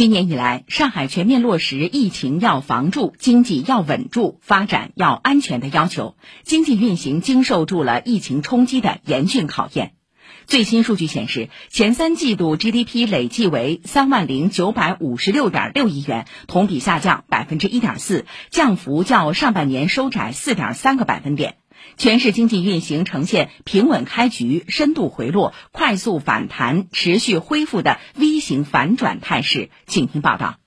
今年以来，上海全面落实疫情要防住、经济要稳住、发展要安全的要求，经济运行经受住了疫情冲击的严峻考验。最新数据显示，前三季度 GDP 累计为三万零九百五十六点六亿元，同比下降百分之一点四，降幅较上半年收窄四点三个百分点。全市经济运行呈现平稳开局、深度回落、快速反弹、持续恢复的 V 型反转态势。请听报道。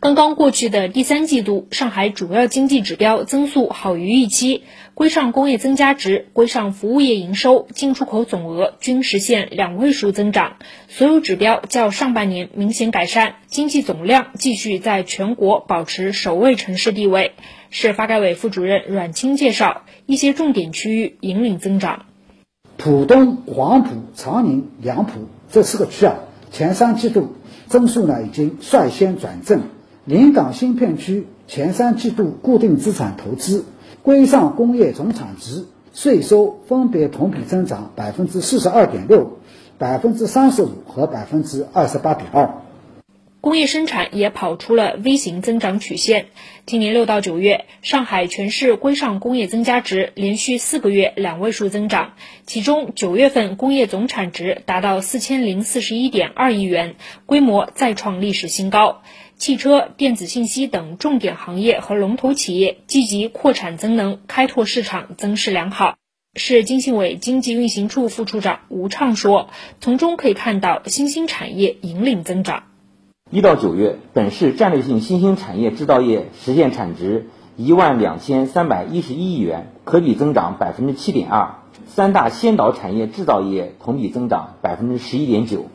刚刚过去的第三季度，上海主要经济指标增速好于预期，规上工业增加值、规上服务业营收、进出口总额均实现两位数增长，所有指标较上半年明显改善，经济总量继续在全国保持首位城市地位。市发改委副主任阮清介绍，一些重点区域引领增长。浦东、黄浦、长宁、杨浦这四个区啊，前三季度增速呢已经率先转正。临港新片区前三季度固定资产投资、规上工业总产值、税收分别同比增长百分之四十二点六、百分之三十五和百分之二十八点二。工业生产也跑出了 V 型增长曲线。今年六到九月，上海全市规上工业增加值连续四个月两位数增长，其中九月份工业总产值达到四千零四十一点二亿元，规模再创历史新高。汽车、电子信息等重点行业和龙头企业积极扩产增能，开拓市场，增势良好。市经信委经济运行处副处长吴畅说：“从中可以看到新兴产业引领增长。一到九月，本市战略性新兴产业制造业实现产值一万两千三百一十一亿元，可比增长百分之七点二。三大先导产业制造业同比增长百分之十一点九。”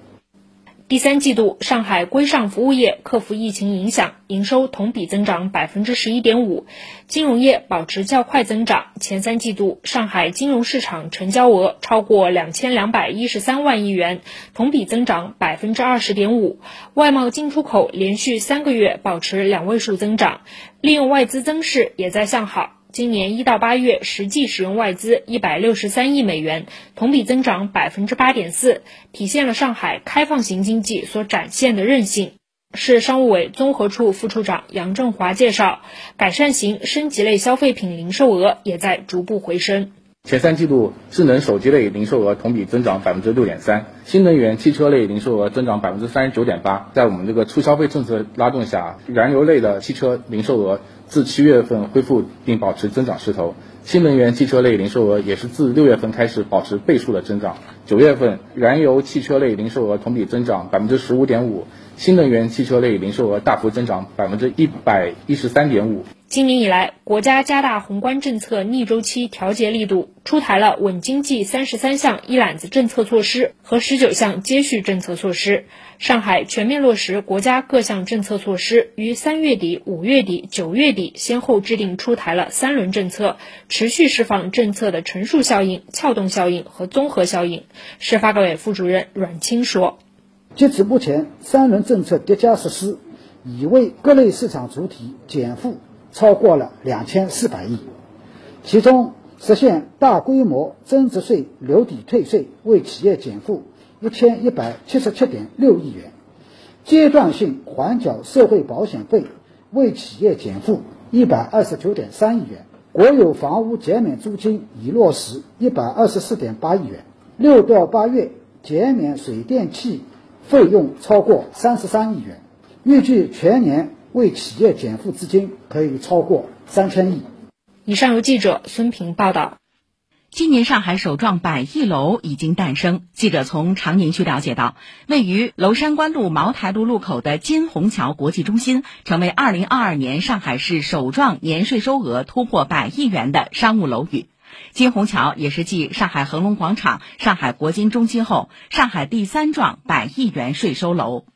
第三季度，上海规上服务业克服疫情影响，营收同比增长百分之十一点五；金融业保持较快增长。前三季度，上海金融市场成交额超过两千两百一十三万亿元，同比增长百分之二十点五。外贸进出口连续三个月保持两位数增长，利用外资增势也在向好。今年一到八月，实际使用外资一百六十三亿美元，同比增长百分之八点四，体现了上海开放型经济所展现的韧性。市商务委综合处副处长杨振华介绍，改善型升级类消费品零售额也在逐步回升。前三季度，智能手机类零售额同比增长百分之六点三，新能源汽车类零售额增长百分之三十九点八。在我们这个促消费政策拉动下，燃油类的汽车零售额。自七月份恢复并保持增长势头，新能源汽车类零售额也是自六月份开始保持倍数的增长。九月份，燃油汽车类零售额同比增长百分之十五点五，新能源汽车类零售额大幅增长百分之一百一十三点五。今年以来，国家加大宏观政策逆周期调节力度，出台了稳经济三十三项一揽子政策措施和十九项接续政策措施。上海全面落实国家各项政策措施，于三月底、五月底、九月底先后制定出台了三轮政策，持续释放政策的乘数效应、撬动效应和综合效应。市发改委副主任阮清说：“截至目前，三轮政策叠加实施，已为各类市场主体减负。”超过了两千四百亿，其中实现大规模增值税留抵退税，为企业减负一千一百七十七点六亿元；阶段性缓缴社会保险费，为企业减负一百二十九点三亿元；国有房屋减免租金已落实一百二十四点八亿元；六到八月减免水电气费用超过三十三亿元，预计全年。为企业减负资金可以超过三千亿。以上由记者孙平报道。今年上海首幢百亿楼已经诞生。记者从长宁区了解到，位于娄山关路茅台路路口的金虹桥国际中心，成为二零二二年上海市首幢年税收额突破百亿元的商务楼宇。金虹桥也是继上海恒隆广场、上海国金中心后，上海第三幢百亿元税收楼。